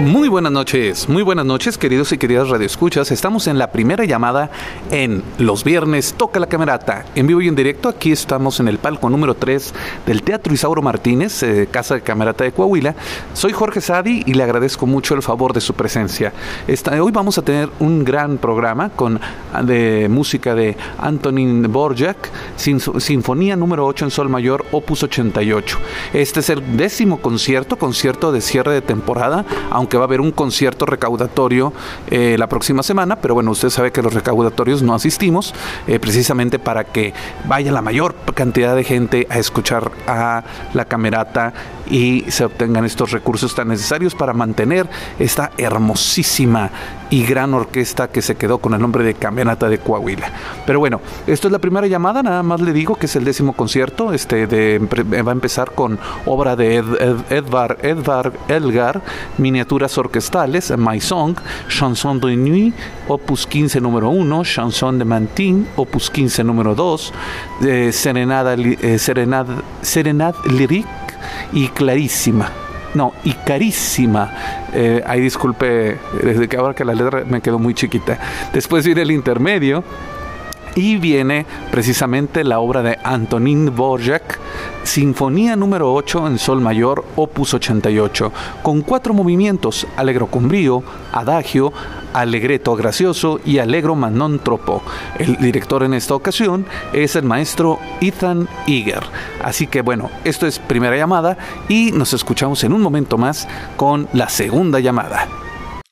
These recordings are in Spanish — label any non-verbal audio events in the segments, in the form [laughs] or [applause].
Muy buenas noches, muy buenas noches queridos y queridas radioescuchas. Estamos en la primera llamada en los viernes Toca la Camerata, en vivo y en directo. Aquí estamos en el palco número 3 del Teatro Isauro Martínez, eh, Casa de Camerata de Coahuila. Soy Jorge Sadi y le agradezco mucho el favor de su presencia. hoy vamos a tener un gran programa con de música de Antonin Borjak, Sinfonía número 8 en Sol Mayor, Opus 88. Este es el décimo concierto, concierto de cierre de temporada, aunque que va a haber un concierto recaudatorio eh, la próxima semana, pero bueno, usted sabe que los recaudatorios no asistimos, eh, precisamente para que vaya la mayor cantidad de gente a escuchar a la camerata y se obtengan estos recursos tan necesarios para mantener esta hermosísima y gran orquesta que se quedó con el nombre de Camerata de Coahuila. Pero bueno, esto es la primera llamada, nada más le digo que es el décimo concierto, este de, va a empezar con obra de Edvard, Edvard Elgar, miniaturas orquestales, My Song, Chanson de Nuit, opus 15 número 1, Chanson de Mantin, opus 15 número 2, eh, Serenada, eh, Serenad, Serenad y clarísima. No, y carísima. Eh, ahí disculpe, desde que ahora que la letra me quedó muy chiquita. Después viene el intermedio, y viene precisamente la obra de Antonin Borjak, Sinfonía número 8 en Sol Mayor, opus 88, con cuatro movimientos, Alegro con brío, Adagio, Alegreto gracioso y Alegro tropo. El director en esta ocasión es el maestro Ethan Eager. Así que bueno, esto es primera llamada y nos escuchamos en un momento más con la segunda llamada.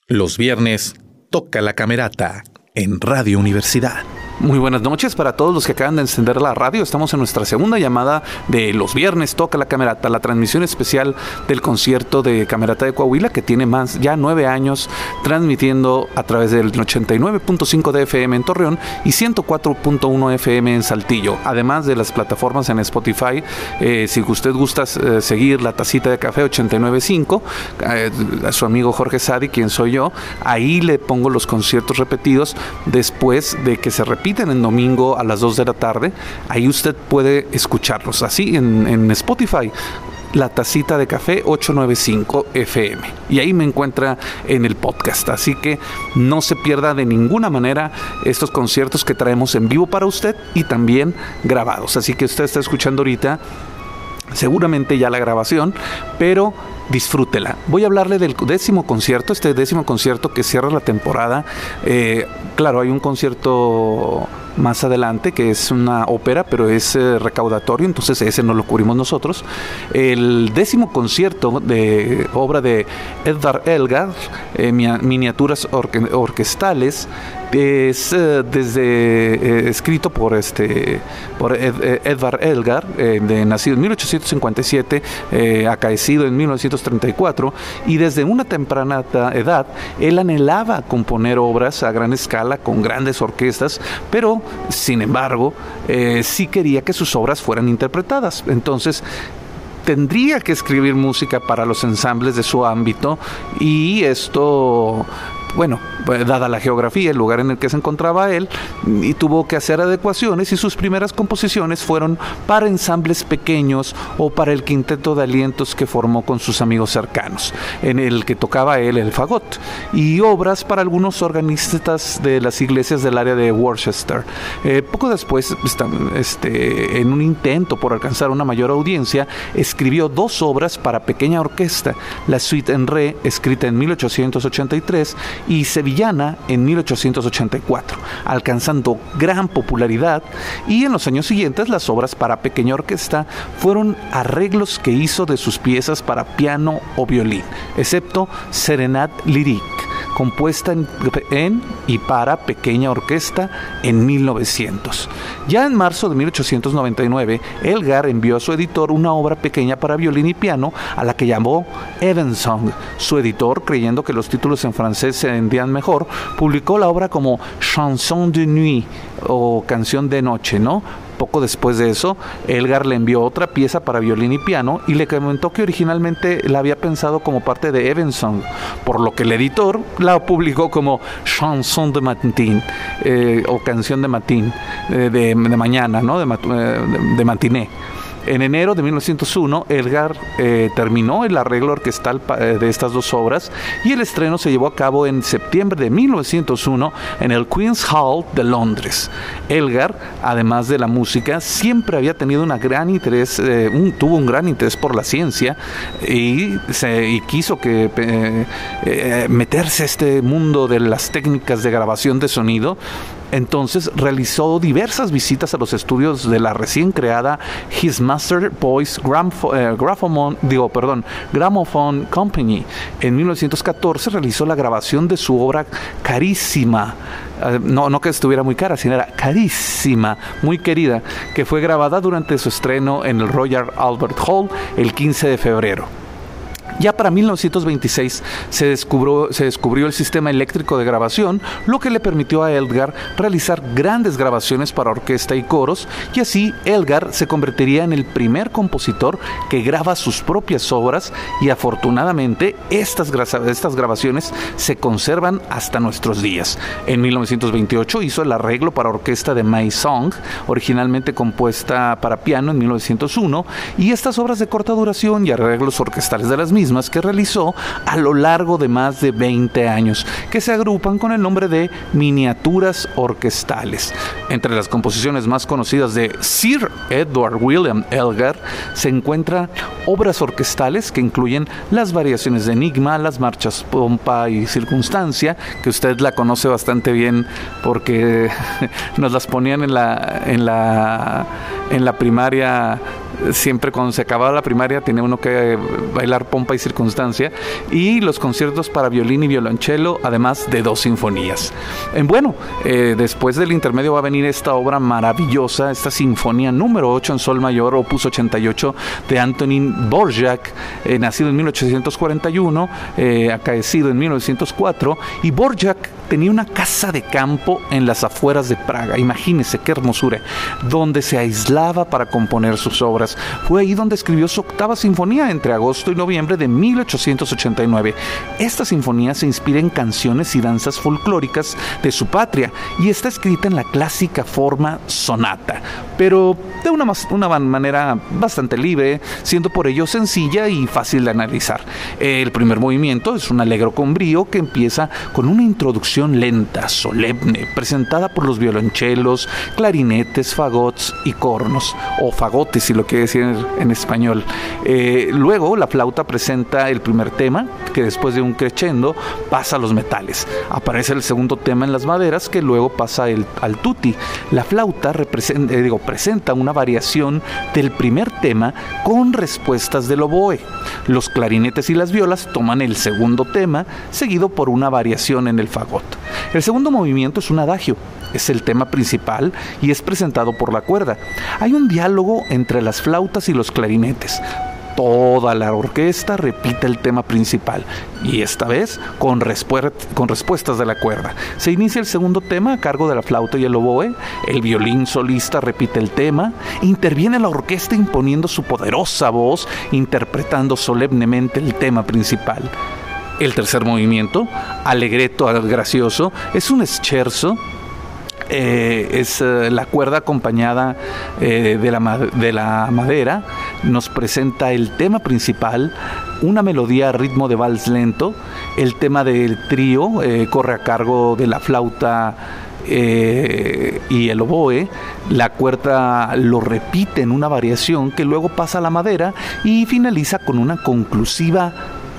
Los viernes toca la camerata en Radio Universidad. Muy buenas noches para todos los que acaban de encender la radio. Estamos en nuestra segunda llamada de los viernes Toca la Camerata, la transmisión especial del concierto de Camerata de Coahuila que tiene más ya nueve años transmitiendo a través del 89.5 de FM en Torreón y 104.1 FM en Saltillo. Además de las plataformas en Spotify, eh, si usted gusta eh, seguir la tacita de café 89.5, eh, a su amigo Jorge Sadi, quien soy yo, ahí le pongo los conciertos repetidos después de que se repita en domingo a las 2 de la tarde. Ahí usted puede escucharlos así en, Spotify la tacita de café 895 FM. Y ahí me encuentra en el podcast. Así que no se pierda de ninguna manera estos conciertos que traemos en vivo para usted y también grabados. Así que usted está escuchando ahorita seguramente ya la grabación, pero disfrútela. Voy a hablarle del décimo concierto, este décimo concierto que cierra la temporada. Eh, claro, hay un concierto más adelante, que es una ópera, pero es eh, recaudatorio, entonces ese no lo cubrimos nosotros. El décimo concierto de obra de Edvard Elgar, eh, miniaturas orquestales, es desde escrito por este por Edvard Elgar, nacido en 1857, acaecido en 1934, y desde una temprana edad él anhelaba componer obras a gran escala con grandes orquestas, pero sin embargo, eh, sí quería que sus obras fueran interpretadas. Entonces, tendría que escribir música para los ensambles de su ámbito y esto bueno, pues, dada la geografía, el lugar en el que se encontraba él, y tuvo que hacer adecuaciones y sus primeras composiciones fueron para ensambles pequeños o para el quinteto de alientos que formó con sus amigos cercanos, en el que tocaba él el fagot, y obras para algunos organistas de las iglesias del área de Worcester. Eh, poco después, este, en un intento por alcanzar una mayor audiencia, escribió dos obras para pequeña orquesta, la Suite en Re, escrita en 1883, y Sevillana en 1884, alcanzando gran popularidad. Y en los años siguientes las obras para pequeña orquesta fueron arreglos que hizo de sus piezas para piano o violín, excepto Serenade Lyrique compuesta en, y para pequeña orquesta en 1900. Ya en marzo de 1899, Elgar envió a su editor una obra pequeña para violín y piano a la que llamó Evensong. Su editor, creyendo que los títulos en francés se vendían mejor, publicó la obra como Chanson de nuit o canción de noche, ¿no? Poco después de eso, Elgar le envió otra pieza para violín y piano y le comentó que originalmente la había pensado como parte de Evansong, por lo que el editor la publicó como Chanson de Matin eh, o Canción de Matin, eh, de, mañana, ¿no? de, eh, de matiné. En enero de 1901, Edgar eh, terminó el arreglo orquestal eh, de estas dos obras y el estreno se llevó a cabo en septiembre de 1901 en el Queen's Hall de Londres. Elgar, además de la música, siempre había tenido una gran interés, eh, tuvo un gran interés por la ciencia y, y quiso que, meterse a este mundo de las técnicas de grabación de sonido entonces realizó diversas visitas a los estudios de la recién creada His Master Voice eh, Gramophone Company. En 1914 realizó la grabación de su obra carísima, eh, no, no que estuviera muy cara, sino era carísima, muy querida, que fue grabada durante su estreno en el Royal Albert Hall el 15 de febrero. Ya para 1926 se descubrió, el sistema eléctrico de grabación, lo que le permitió a Elgar realizar grandes grabaciones para orquesta y coros, y así Elgar se convertiría en el primer compositor que graba sus propias obras, y afortunadamente estas, estas grabaciones se conservan hasta nuestros días. En 1928 hizo el arreglo para orquesta de My Song, originalmente compuesta para piano en 1901, y estas obras de corta duración y arreglos orquestales de las mismas que realizó a lo largo de más de 20 años, que se agrupan con el nombre de miniaturas orquestales. Entre las composiciones más conocidas de Sir Edward William Elgar se encuentran obras orquestales que incluyen las variaciones de Enigma, las marchas Pompa y Circunstancia, que usted la conoce bastante bien porque [laughs] nos las ponían en la, en la, en la primaria siempre cuando se acababa la primaria tenía uno que bailar pompa y circunstancia y los conciertos para violín y violonchelo, además de dos sinfonías. En bueno, eh, después del intermedio va a venir esta obra maravillosa, esta sinfonía número 8 en sol mayor, opus 88 de Antonin Borjak, eh, nacido en 1841, eh, acaecido en 1904 y Borjak tenía una casa de campo en las afueras de Praga, imagínese qué hermosura, donde se aislaba para componer sus obras. Fue ahí donde escribió su octava sinfonía entre agosto y noviembre de 1889. Esta sinfonía se inspira en canciones y danzas folclóricas de su patria y está escrita en la clásica forma sonata, pero de una, manera bastante libre, siendo por ello sencilla y fácil de analizar. El primer movimiento es un alegro con brío que empieza con una introducción lenta, solemne, presentada por los violonchelos, clarinetes, fagots y cornos, o fagotes si lo decir en, español. Eh, luego la flauta presenta el primer tema, que después de un crescendo pasa a los metales. Aparece el segundo tema en las maderas, que luego pasa al tutti. La flauta representa, eh, digo, presenta una variación del primer tema con respuestas del oboe. Los clarinetes y las violas toman el segundo tema, seguido por una variación en el fagot. El segundo movimiento es un adagio, es el tema principal y es presentado por la cuerda. Hay un diálogo entre las flautas y los clarinetes. Toda la orquesta repite el tema principal y esta vez con, con, respuestas de la cuerda. Se inicia el segundo tema a cargo de la flauta y el oboe, el violín solista repite el tema, interviene la orquesta imponiendo su poderosa voz, interpretando solemnemente el tema principal. El tercer movimiento, alegreto gracioso, es un scherzo eh, es eh, la cuerda acompañada eh, de, la, de, la, madera, nos presenta el tema principal, una melodía a ritmo de vals lento, el tema del trío corre a cargo de la flauta y el oboe, la cuerda lo repite en una variación que luego pasa a la madera y finaliza con una conclusiva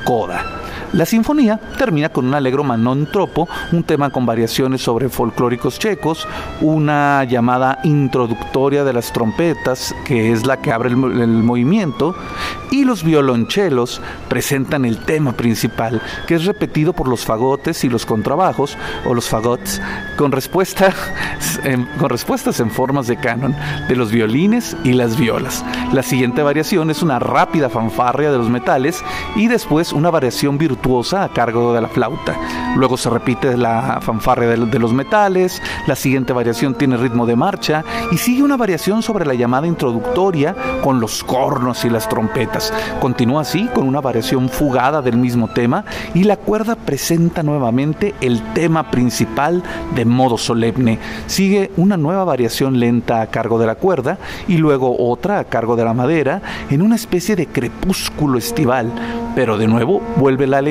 coda. La sinfonía termina con un alegro manon tropo, un tema con variaciones sobre folclóricos checos, una llamada introductoria de las trompetas, que es la que abre el, movimiento, y los violonchelos presentan el tema principal, que es repetido por los fagotes y los contrabajos, o los fagots, con, respuesta, [laughs] con respuestas en formas de canon de los violines y las violas. La siguiente variación es una rápida fanfarria de los metales y después una variación virtual virtuosa a cargo de la flauta. Luego se repite la fanfarria de, los metales, la siguiente variación tiene ritmo de marcha y sigue una variación sobre la llamada introductoria con los cornos y las trompetas. Continúa así con una variación fugada del mismo tema y la cuerda presenta nuevamente el tema principal de modo solemne. Sigue una nueva variación lenta a cargo de la cuerda y luego otra a cargo de la madera en una especie de crepúsculo estival. Pero de nuevo vuelve la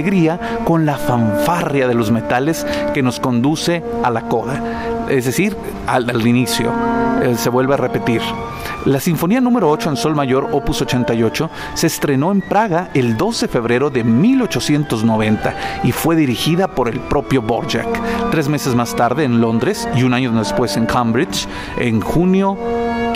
con la fanfarria de los metales que nos conduce a la coda, es decir, al, inicio. Eh, se vuelve a repetir. La Sinfonía número 8 en Sol Mayor, opus 88, se estrenó en Praga el 12 de febrero de 1890 y fue dirigida por el propio Borjak. Tres meses más tarde en Londres y un año después en Cambridge, en junio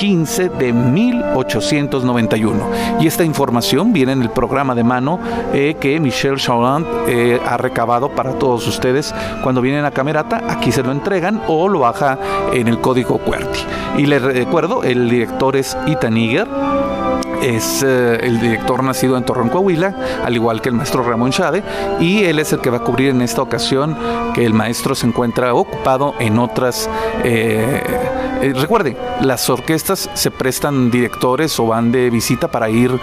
15 de 1891. Y esta información viene en el programa de mano eh, que Michel Chauland eh, ha recabado para todos ustedes cuando vienen a Camerata. Aquí se lo entregan o lo baja en el código QWERTY. Y les recuerdo, el director es Ethan Iger es eh, el director nacido en Torreón, Coahuila, al igual que el maestro Ramón Chade, y él es el que va a cubrir en esta ocasión que el maestro se encuentra ocupado en otras... eh, recuerde, las orquestas se prestan directores o van de visita para ir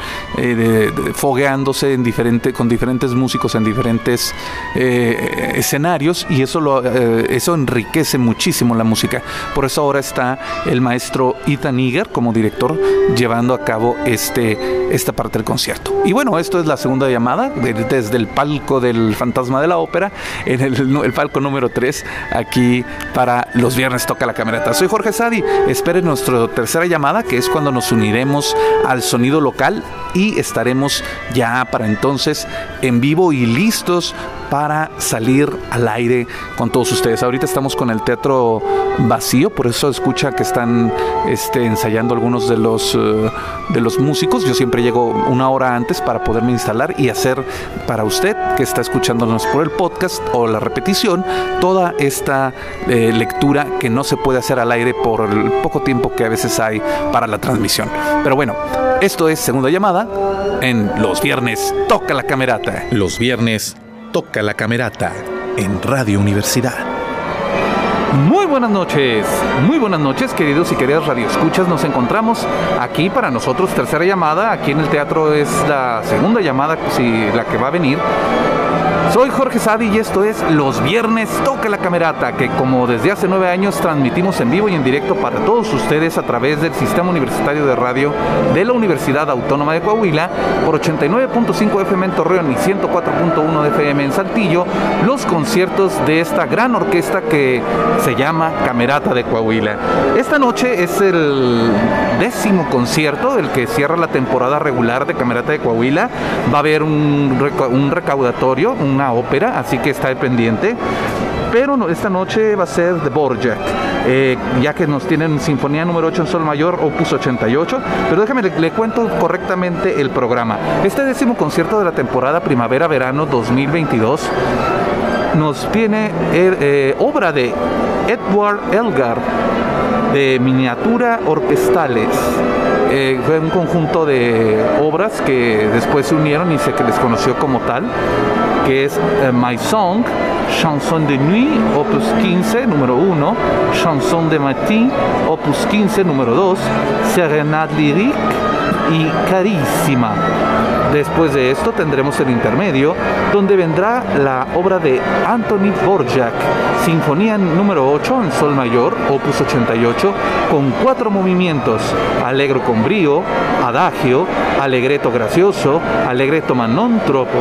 fogueándose en diferente, con diferentes músicos en diferentes escenarios y eso, eso enriquece muchísimo la música. Por eso ahora está el maestro Ethan Iger como director llevando a cabo este esta parte del concierto. Y bueno, esto es la segunda llamada desde el palco del Fantasma de la Ópera, en el, palco número 3, aquí para los viernes toca la camerata. Soy Jorge Sadi, esperen nuestra tercera llamada, que es cuando nos uniremos al sonido local y estaremos ya para entonces en vivo y listos para salir al aire con todos ustedes. Ahorita estamos con el teatro vacío, por eso escucha que están este, ensayando algunos de los, eh, de los músicos. Yo siempre llego una hora antes para poderme instalar y hacer para usted que está escuchándonos por el podcast o la repetición toda esta eh, lectura que no se puede hacer al aire por el poco tiempo que a veces hay para la transmisión. Pero bueno, esto es segunda llamada en los viernes Toca la Camerata. Los viernes Toca la Camerata en Radio Universidad. Muy buenas noches, muy buenas noches queridos y queridas radioescuchas. Nos encontramos aquí para nosotros tercera llamada. Aquí en el teatro es la segunda llamada, si la que va a venir. Soy Jorge Sadi y esto es Los Viernes Toca la Camerata, que como desde hace nueve años transmitimos en vivo y en directo para todos ustedes a través del Sistema Universitario de Radio de la Universidad Autónoma de Coahuila por 89.5 FM en Torreón y 104.1 FM en Saltillo, los conciertos de esta gran orquesta que se llama Camerata de Coahuila. Esta noche es el décimo concierto, el que cierra la temporada regular de Camerata de Coahuila. Va a haber un, un recaudatorio, un una ópera, así que está pendiente. Pero esta noche va a ser de Borjak, eh, ya que nos tienen Sinfonía número 8 en Sol Mayor, Opus 88. Pero déjame, le, cuento correctamente el programa. Este décimo concierto de la temporada Primavera-Verano 2022 nos viene eh, obra de Edward Elgar de miniatura orquestales. Eh, fue un conjunto de obras que después se unieron y se les conoció como tal, que es eh, My Song, Chanson de Nuit, opus 15, número 1, Chanson de Matin, opus 15, número 2, Serenade Lyrique y Carísima. Después de esto tendremos el intermedio, donde vendrá la obra de Anthony Borjak, Sinfonía número 8 en Sol Mayor, opus 88, con cuatro movimientos, Alegro con brío, Adagio, Alegreto gracioso, Alegreto manon tropo.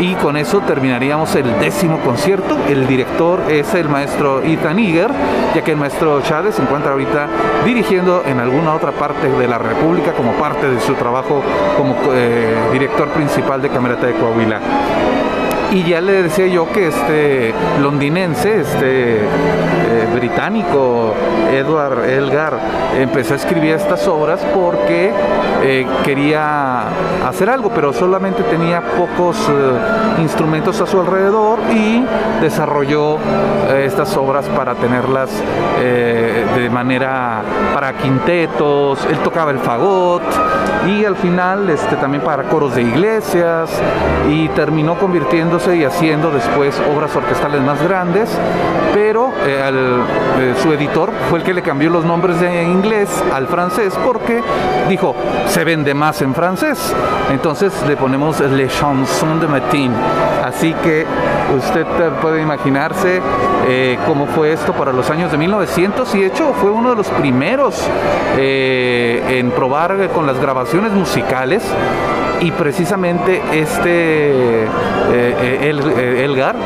Y con eso terminaríamos el décimo concierto. El director es el maestro Ethan Iger, ya que el maestro Chávez se encuentra ahorita dirigiendo en alguna otra parte de la República como parte de su trabajo como eh, director principal de Camerata de Coahuila. Y ya le decía yo que este londinense, este eh, británico, Edward Elgar, empezó a escribir estas obras porque eh, quería hacer algo, pero solamente tenía pocos eh, instrumentos a su alrededor y desarrolló estas obras para tenerlas de manera para quintetos, él tocaba el fagot y al final este, también para coros de iglesias y terminó convirtiéndose y haciendo después obras orquestales más grandes, pero eh, eh, su editor fue el que le cambió los nombres de inglés al francés porque dijo, se vende más en francés, entonces le ponemos Le Chanson de Matin, así que usted puede imaginarse eh, cómo fue esto para los años de 1900 y hecho fue uno de los primeros en probar con las grabaciones musicales y precisamente este eh, eh, eh, Elgar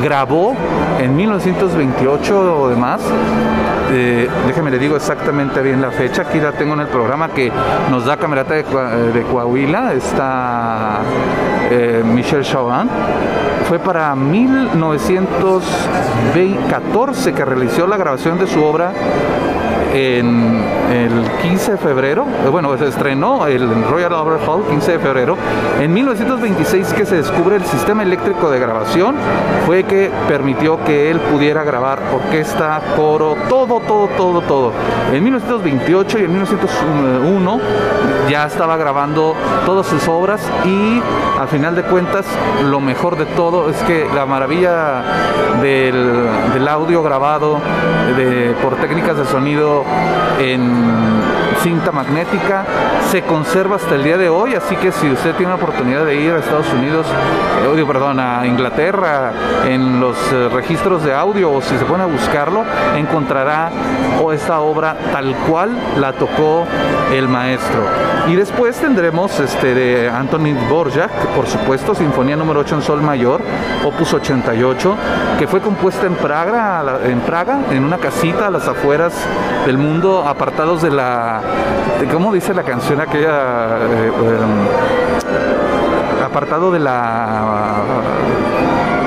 grabó en 1928 o demás. déjeme le digo exactamente bien la fecha. Aquí la tengo en el programa que nos da Camerata de, Coahuila. Está Michel Chauvin. Fue para 1914 que realizó la grabación de su obra en el 15 de febrero, eh, bueno, se estrenó el Royal Albert Hall 15 de febrero. En 1926 que se descubre el sistema eléctrico de grabación, fue que permitió que él pudiera grabar orquesta, coro, todo, todo, todo, todo. En 1928 y en 1901 ya estaba grabando todas sus obras y al final de cuentas lo mejor de todo es que la maravilla del, audio grabado por técnicas de sonido en cinta magnética, se conserva hasta el día de hoy, así que si usted tiene la oportunidad de ir a Estados Unidos, eh, perdón, a Inglaterra, en los eh, registros de audio o si se pone a buscarlo, encontrará esta obra tal cual la tocó el maestro. Y después tendremos este de Anthony Borjak, por supuesto, Sinfonía número 8 en Sol Mayor, Opus 88, que fue compuesta en Praga, en Praga, en una casita a las afueras del mundo, apartados de la ¿cómo dice la canción aquella? Eh, em, apartado de la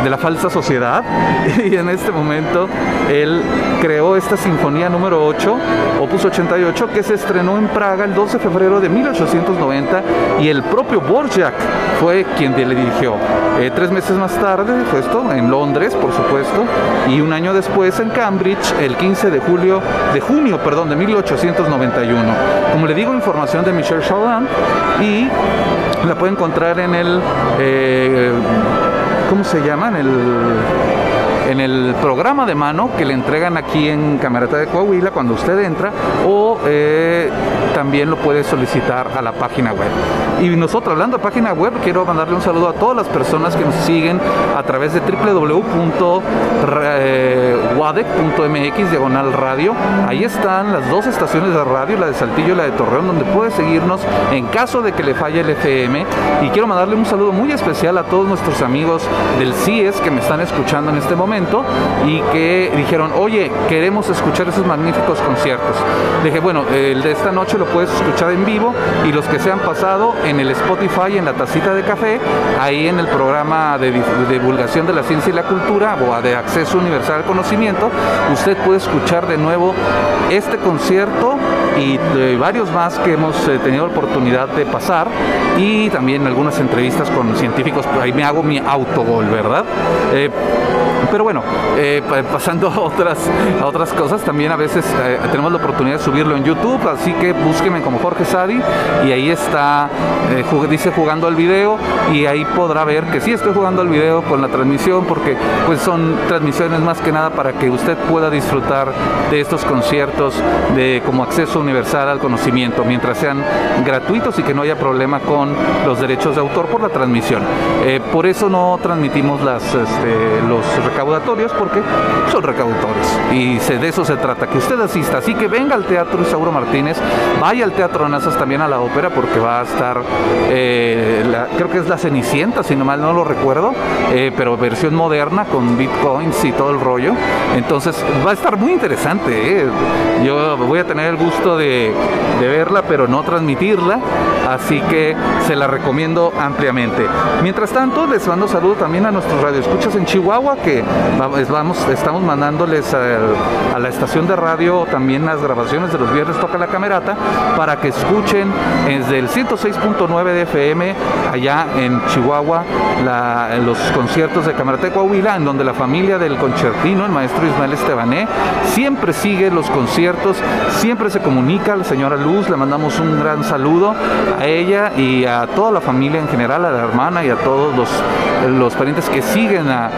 de la falsa sociedad [laughs] y en este momento él creó esta sinfonía número 8, opus 88, que se estrenó en Praga el 12 de febrero de 1890 y el propio Borjak fue quien le dirigió. Eh, tres meses más tarde fue esto, en Londres, por supuesto, y un año después en Cambridge, el 15 de julio, de junio, perdón, de 1891. Como le digo, información de Michel Chauvin y la puede encontrar en el eh, ¿cómo se llaman? El en el programa de mano que le entregan aquí en Camerata de Coahuila cuando usted entra o eh, también lo puede solicitar a la página web. Y nosotros hablando de página web, quiero mandarle un saludo a todas las personas que nos siguen a través de www.wadec.mx diagonal radio. Ahí están las dos estaciones de radio, la de Saltillo y la de Torreón, donde puede seguirnos en caso de que le falle el FM. Y quiero mandarle un saludo muy especial a todos nuestros amigos del CIES que me están escuchando en este momento y que dijeron, oye, queremos escuchar esos magníficos conciertos. Dije, bueno, el de esta noche lo puedes escuchar en vivo y los que se han pasado en el Spotify, en la tacita de café, ahí en el programa de, divulgación de la ciencia y la cultura o de acceso universal al conocimiento, usted puede escuchar de nuevo este concierto y varios más que hemos eh, tenido oportunidad de pasar y también algunas entrevistas con científicos, ahí me hago mi autogol, ¿verdad? Eh, pero bueno, eh, pasando [laughs] a otras, a otras cosas, también a veces eh, tenemos la oportunidad de subirlo en YouTube, así que búsqueme como Jorge Sadi y ahí está, eh, dice jugando al video y ahí podrá ver que sí estoy jugando al video con la transmisión porque pues son transmisiones más que nada para que usted pueda disfrutar de estos conciertos de como acceso universal al conocimiento mientras sean gratuitos y que no haya problema con los derechos de autor por la transmisión. por eso no transmitimos las, este, los recaudatorios porque son recaudatorios y de eso se trata, que usted asista. Así que venga al Teatro Isauro Martínez, vaya al Teatro Nazas también a la ópera porque va a estar, eh, creo que es la Cenicienta, si no mal no lo recuerdo, eh, pero versión moderna con bitcoins y todo el rollo. Entonces va a estar muy interesante. Eh. Yo voy a tener el gusto de, verla, pero no transmitirla, así que se la recomiendo ampliamente. Mientras tanto, les mando saludo también a nuestros radioescuchas en Chihuahua, que vamos, estamos mandándoles a, a la estación de radio también las grabaciones de los viernes Toca la Camerata, para que escuchen desde el 106.9 de FM, allá en Chihuahua, los conciertos de Camerata de Coahuila, en donde la familia del concertino, el maestro Ismael Estebané, siempre sigue los conciertos, siempre se comunica, la señora Luz, le mandamos un gran saludo a ella y a toda la familia en general, a la hermana y a todos los, los parientes que siguen a,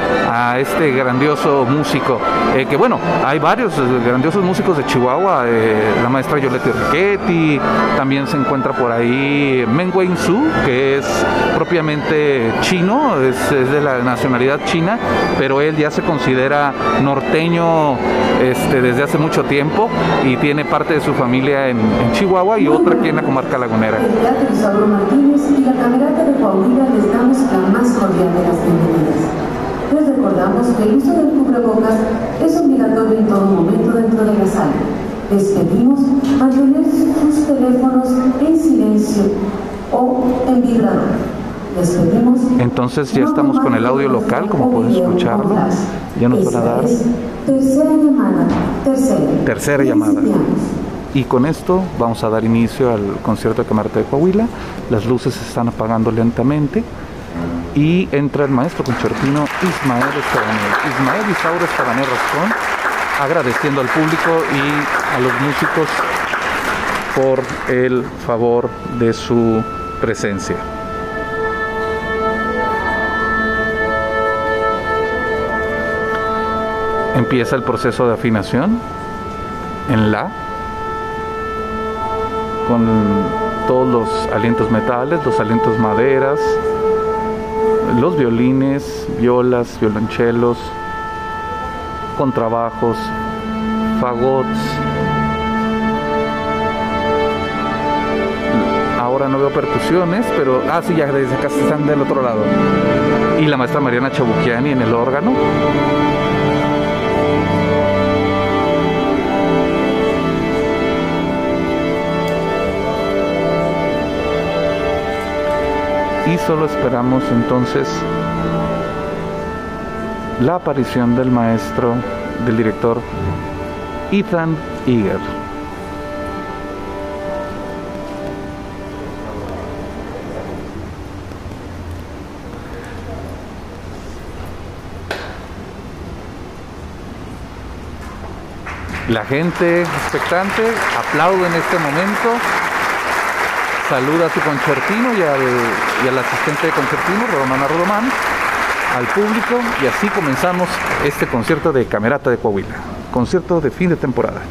este grandioso músico. Eh, que bueno, hay varios grandiosos músicos de Chihuahua, eh, la maestra Yolette Riquetti, también se encuentra por ahí Meng Su, que es propiamente chino, es, de la nacionalidad china, pero él ya se considera norteño este, desde hace mucho tiempo y tiene parte de su familia en, Chihuahua y otra aquí en la comarca lagunera. Martínez y la Camerata de Coahuila les damos la más cordial de las bienvenidas. Les recordamos que el uso del cubrebocas es obligatorio en todo momento dentro de la sala. Les pedimos mantener sus teléfonos en silencio o en vibrador. Entonces ya estamos con el audio local, como pueden escucharlo. Ya nos van a dar tercera llamada. Tercera llamada. Y con esto vamos a dar inicio al concierto de Camarata de Coahuila. Las luces se están apagando lentamente y entra el maestro concertino Ismael Estabanel. Ismael Isaura Estabanel Rascón, agradeciendo al público y a los músicos por el favor de su presencia. Empieza el proceso de afinación en La, con todos los alientos metales, los alientos maderas, los violines, violas, violonchelos, contrabajos, fagots. Ahora no veo percusiones, pero ah sí, ya desde acá están del otro lado. Y la maestra Mariana Chabuquiani en el órgano. Y solo esperamos entonces la aparición del maestro, del director Ethan Eager. La gente expectante aplaude en este momento saluda a su concertino y al, asistente de concertino, Romana Rodomán, al público y así comenzamos este concierto de Camerata de Coahuila, concierto de fin de temporada.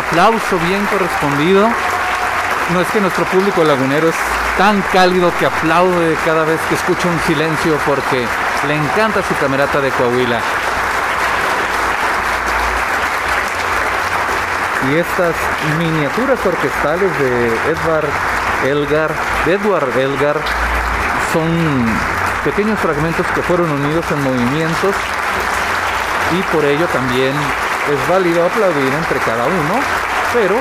Aplauso bien correspondido. No es que nuestro público lagunero es tan cálido que aplaude cada vez que escucha un silencio porque le encanta su camerata de Coahuila. Y estas miniaturas orquestales de Edward Elgar, de Edward Elgar, son pequeños fragmentos que fueron unidos en movimientos y por ello también es válido aplaudir entre cada uno, pero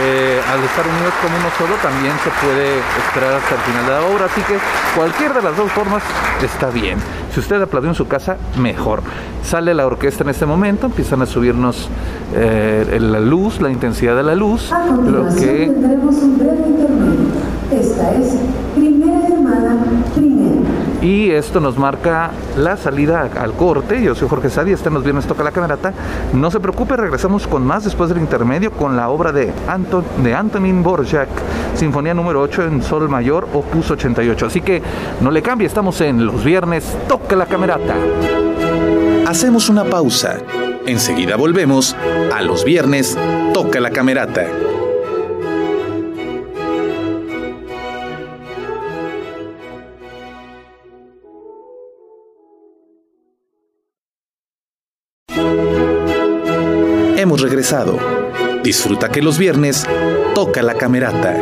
eh, al estar unidos como uno solo también se puede esperar hasta el final de la obra, así que cualquier de las dos formas está bien. Si usted aplaudió en su casa, mejor. Sale la orquesta en este momento, empiezan a subirnos eh, la luz, la intensidad de la luz. A continuación que... tendremos un breve intermedio. Esta es. Y esto nos marca la salida al corte. Yo soy Jorge Sadi, este nos viernes toca la camerata. No se preocupe, regresamos con más después del intermedio con la obra de Antonin Borjak, Sinfonía número 8 en Sol Mayor, Opus 88. Así que no le cambie, estamos en los viernes, toca la camerata. Hacemos una pausa. Enseguida volvemos a los viernes, toca la camerata. Regresado. Disfruta que los viernes toca la camerata.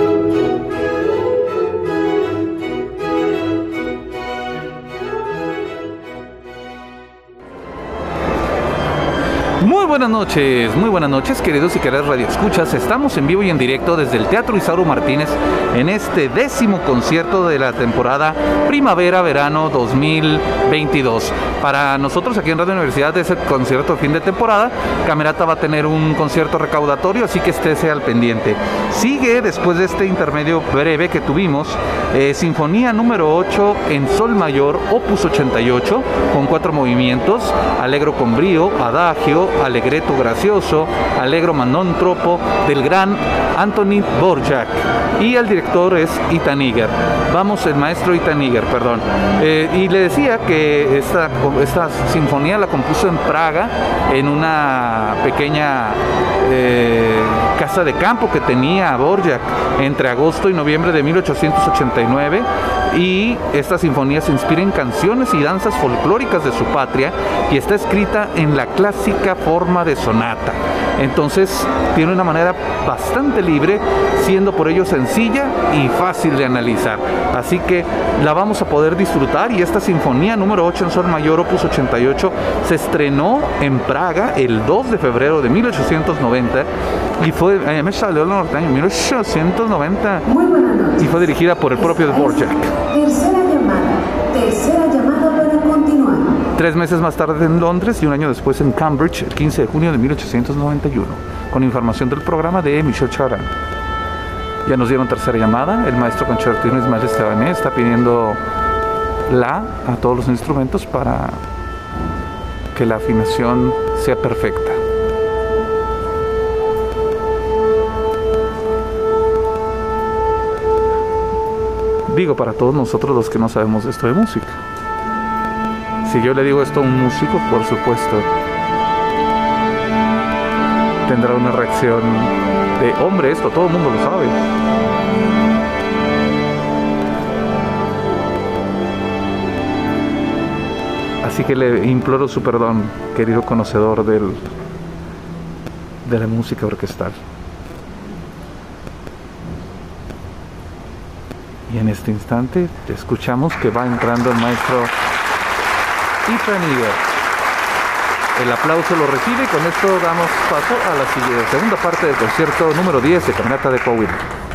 Buenas noches, muy buenas noches, queridos y queridas radioescuchas. Estamos en vivo y en directo desde el Teatro Isauro Martínez en este décimo concierto de la temporada Primavera-Verano 2022. Para nosotros aquí en Radio Universidad es el concierto fin de temporada. Camerata va a tener un concierto recaudatorio, así que estése al pendiente. Sigue después de este intermedio breve que tuvimos, eh, Sinfonía número 8 en Sol Mayor, Opus 88, con cuatro movimientos, Alegro con brío, Adagio, Alegreto gracioso, Alegro manontropo, del gran Anthony Borjak. Y el director es Ethan Iger. Vamos, el maestro Ethan Iger, perdón. Eh, y le decía que esta, esta sinfonía la compuso en Praga, en una pequeña eh, casa de campo que tenía Borjak entre agosto y noviembre de 1889 y esta sinfonía se inspira en canciones y danzas folclóricas de su patria y está escrita en la clásica forma de sonata. Entonces tiene una manera bastante libre, siendo por ello sencilla y fácil de analizar. Así que la vamos a poder disfrutar y esta sinfonía número 8 en Sol Mayor Opus 88 se estrenó en Praga el 2 de febrero de 1890 y fue, eh, me salió el norteño, 1890 Muy buenas noches. y fue dirigida por el propio Dvorak. Tres meses más tarde en Londres y un año después en Cambridge, el 15 de junio de 1891, con información del programa de Michel Charan. Ya nos dieron tercera llamada, el maestro concertino Ismael Estebané está pidiendo la a todos los instrumentos para que la afinación sea perfecta. Digo, para todos nosotros los que no sabemos esto de música. Si yo le digo esto a un músico, por supuesto, tendrá una reacción de, hombre, esto todo el mundo lo sabe. Así que le imploro su perdón, querido conocedor del, de la música orquestal. Y en este instante escuchamos que va entrando el maestro Eager. El aplauso lo recibe y con esto damos paso a la segunda parte del concierto número 10 de Caminata de Coahuila.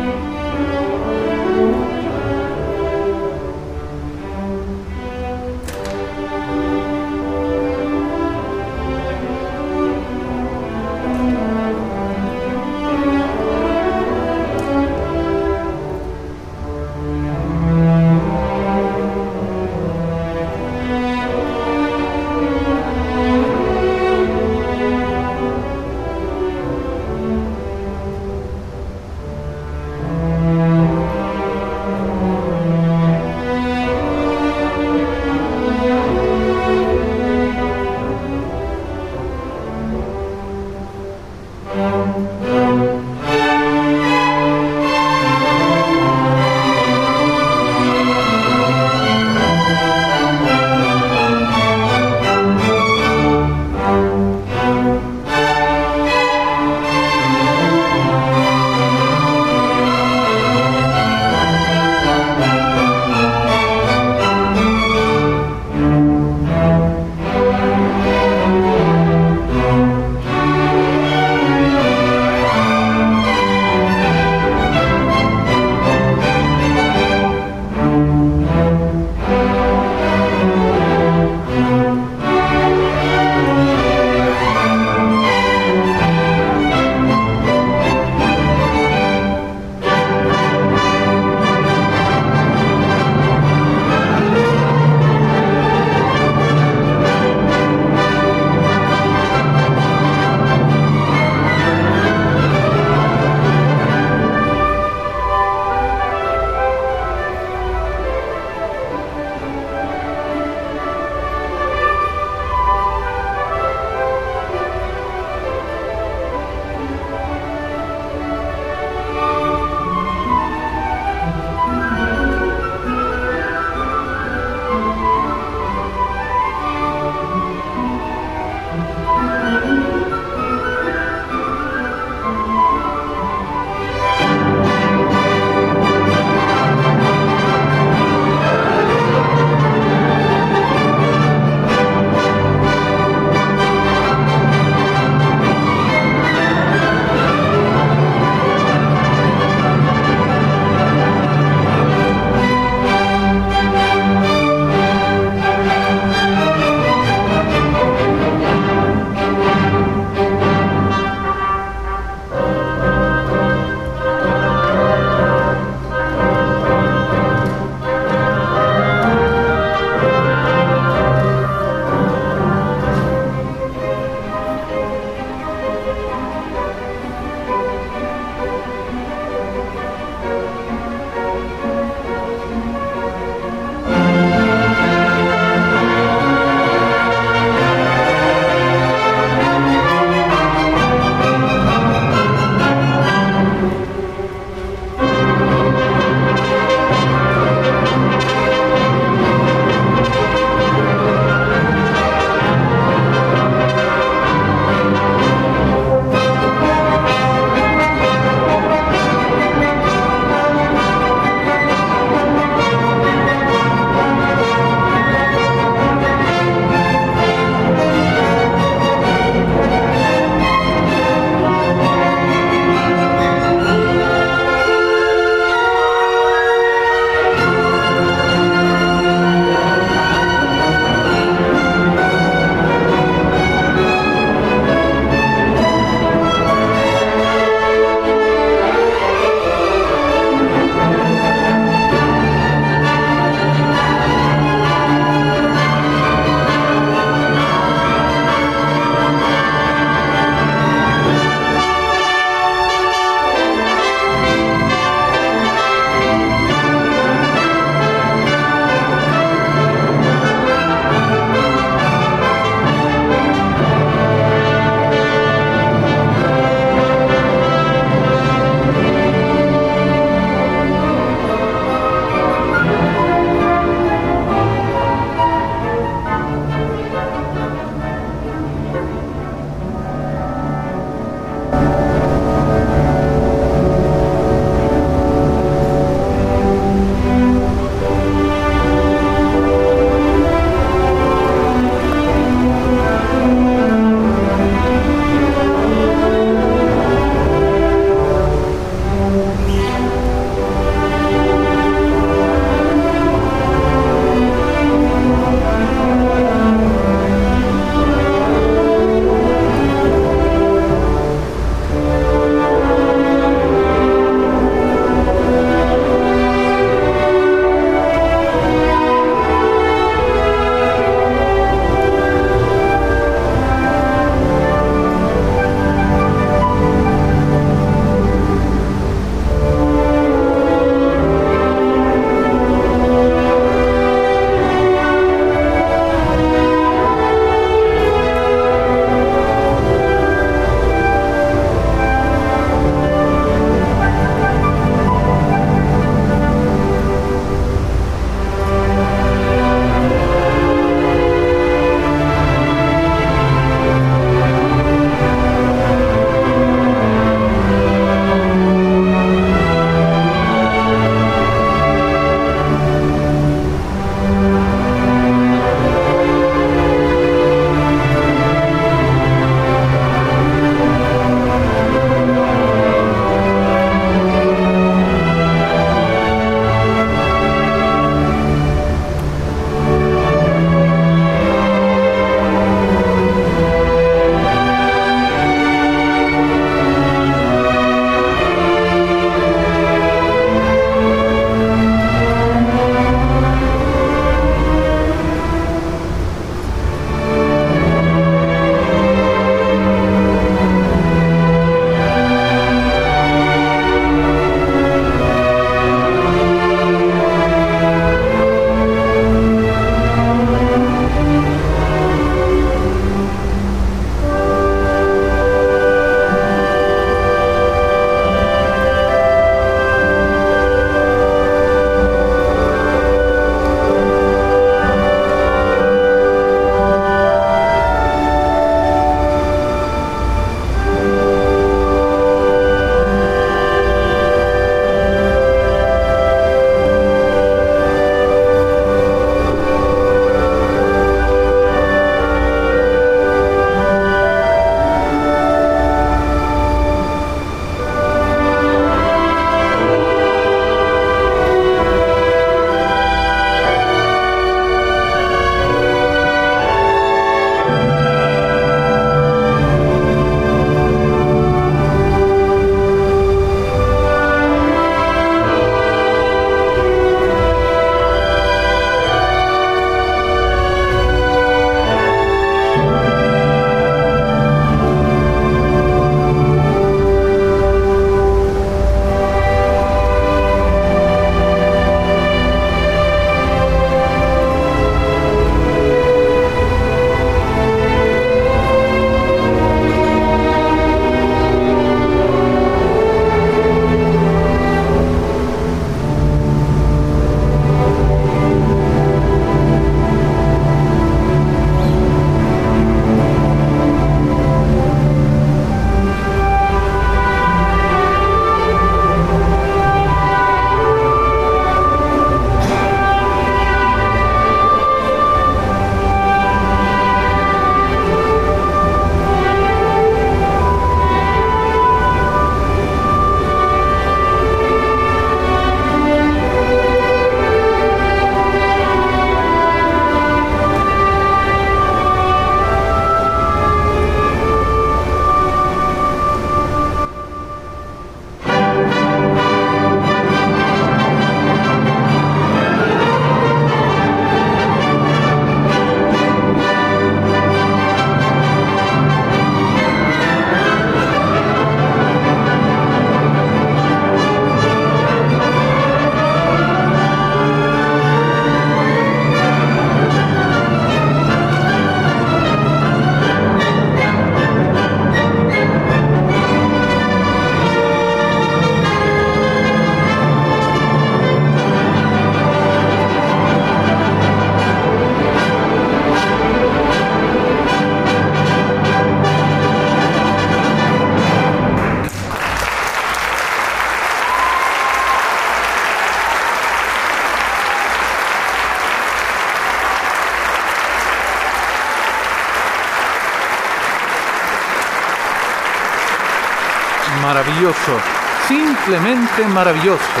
Simplemente maravilloso.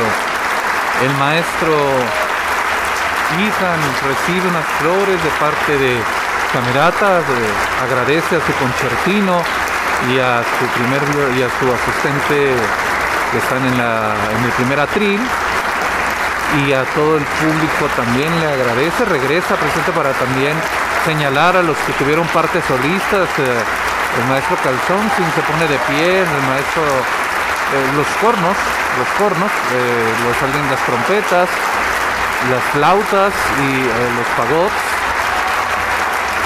El maestro Ethan recibe unas flores de parte de Camerata, agradece a su concertino y a su primer y a su asistente que están en, la, en el primer atril y a todo el público también le agradece, regresa presente para también señalar a los que tuvieron partes solistas, eh, el maestro Calzón se pone de pie, el maestro eh, los cornos, los cornos, eh, los salen las trompetas, las flautas y los fagots,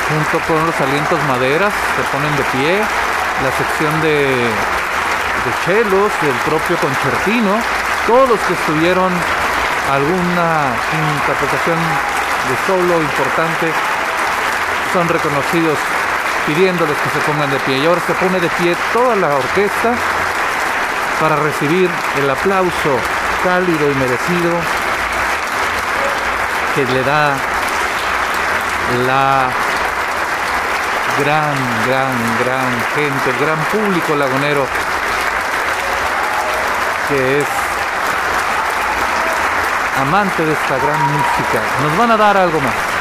junto con los alientos maderas, se ponen de pie, la sección de, de chelos, del propio concertino, todos los que estuvieron alguna interpretación de solo importante son reconocidos pidiéndoles que se pongan de pie. Y ahora se pone de pie toda la orquesta para recibir el aplauso cálido y merecido que le da la gran, gran, gran gente, el gran público lagunero que es amante de esta gran música. Nos van a dar algo más.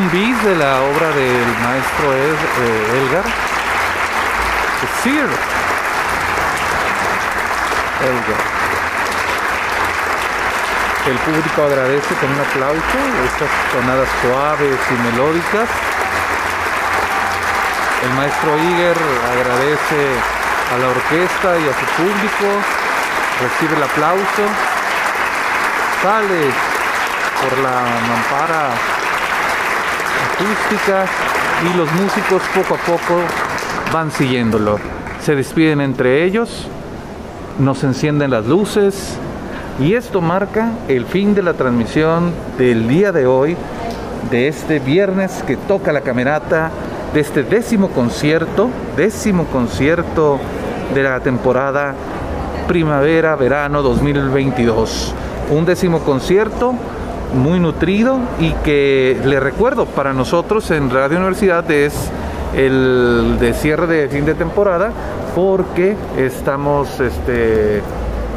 Un bis de la obra del maestro eh, Elgar. Sir Elgar. El público agradece con un aplauso estas tonadas suaves y melódicas. El maestro Iger agradece a la orquesta y a su público, recibe el aplauso, sale por la mampara y los músicos poco a poco van siguiéndolo. Se despiden entre ellos, nos encienden las luces y esto marca el fin de la transmisión del día de hoy, de este viernes que toca la camerata, de este décimo concierto, décimo concierto de la temporada primavera-verano 2022. Un décimo concierto muy nutrido y que le recuerdo para nosotros en Radio Universidad es el de cierre de fin de temporada porque estamos este,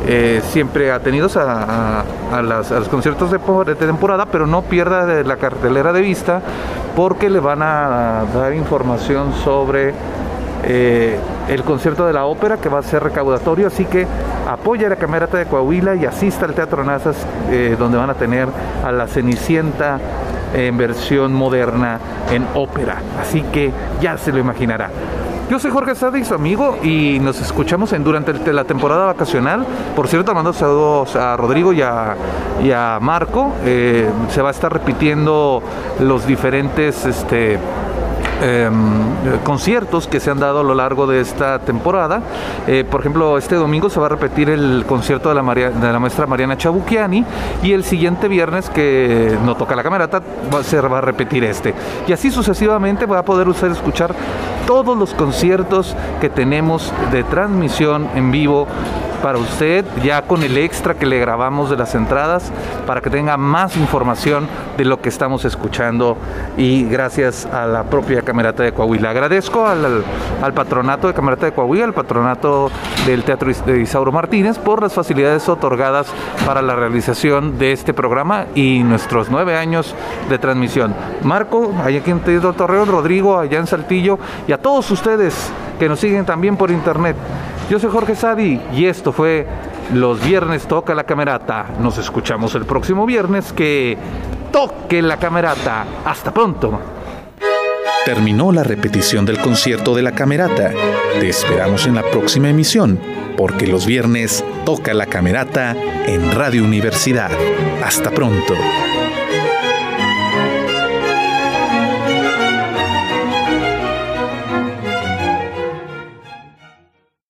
eh, siempre atenidos a, los conciertos de, de, temporada, pero no pierda de la cartelera de vista porque le van a dar información sobre eh, el concierto de la ópera que va a ser recaudatorio, así que apoya la Camerata de Coahuila y asista al Teatro Nazas, eh, donde van a tener a la Cenicienta en versión moderna en ópera. Así que ya se lo imaginará. Yo soy Jorge Sadi, su amigo, y nos escuchamos en, durante la temporada vacacional. Por cierto, mando saludos a Rodrigo y a, y a Marco. Eh, se va a estar repitiendo los diferentes este, eh, conciertos que se han dado a lo largo de esta temporada. Eh, por ejemplo, este domingo se va a repetir el concierto de la, María, de la maestra Mariana Chabuquiani y el siguiente viernes que no toca la camerata se va a repetir este. Y así sucesivamente va a poder usted escuchar todos los conciertos que tenemos de transmisión en vivo para usted, ya con el extra que le grabamos de las entradas, para que tenga más información de lo que estamos escuchando y gracias a la propia Camerata de Coahuila. Agradezco al, patronato de Camerata de Coahuila, al patronato del Teatro de Isauro Martínez por las facilidades otorgadas para la realización de este programa y nuestros nueve años de transmisión. Marco, allá aquí en Torreón, Rodrigo, allá en Saltillo y a todos ustedes que nos siguen también por internet. Yo soy Jorge Sadi y esto fue Los Viernes Toca la Camerata. Nos escuchamos el próximo viernes que toque la camerata. Hasta pronto. Terminó la repetición del concierto de la camerata. Te esperamos en la próxima emisión, porque los viernes toca la camerata en Radio Universidad. Hasta pronto.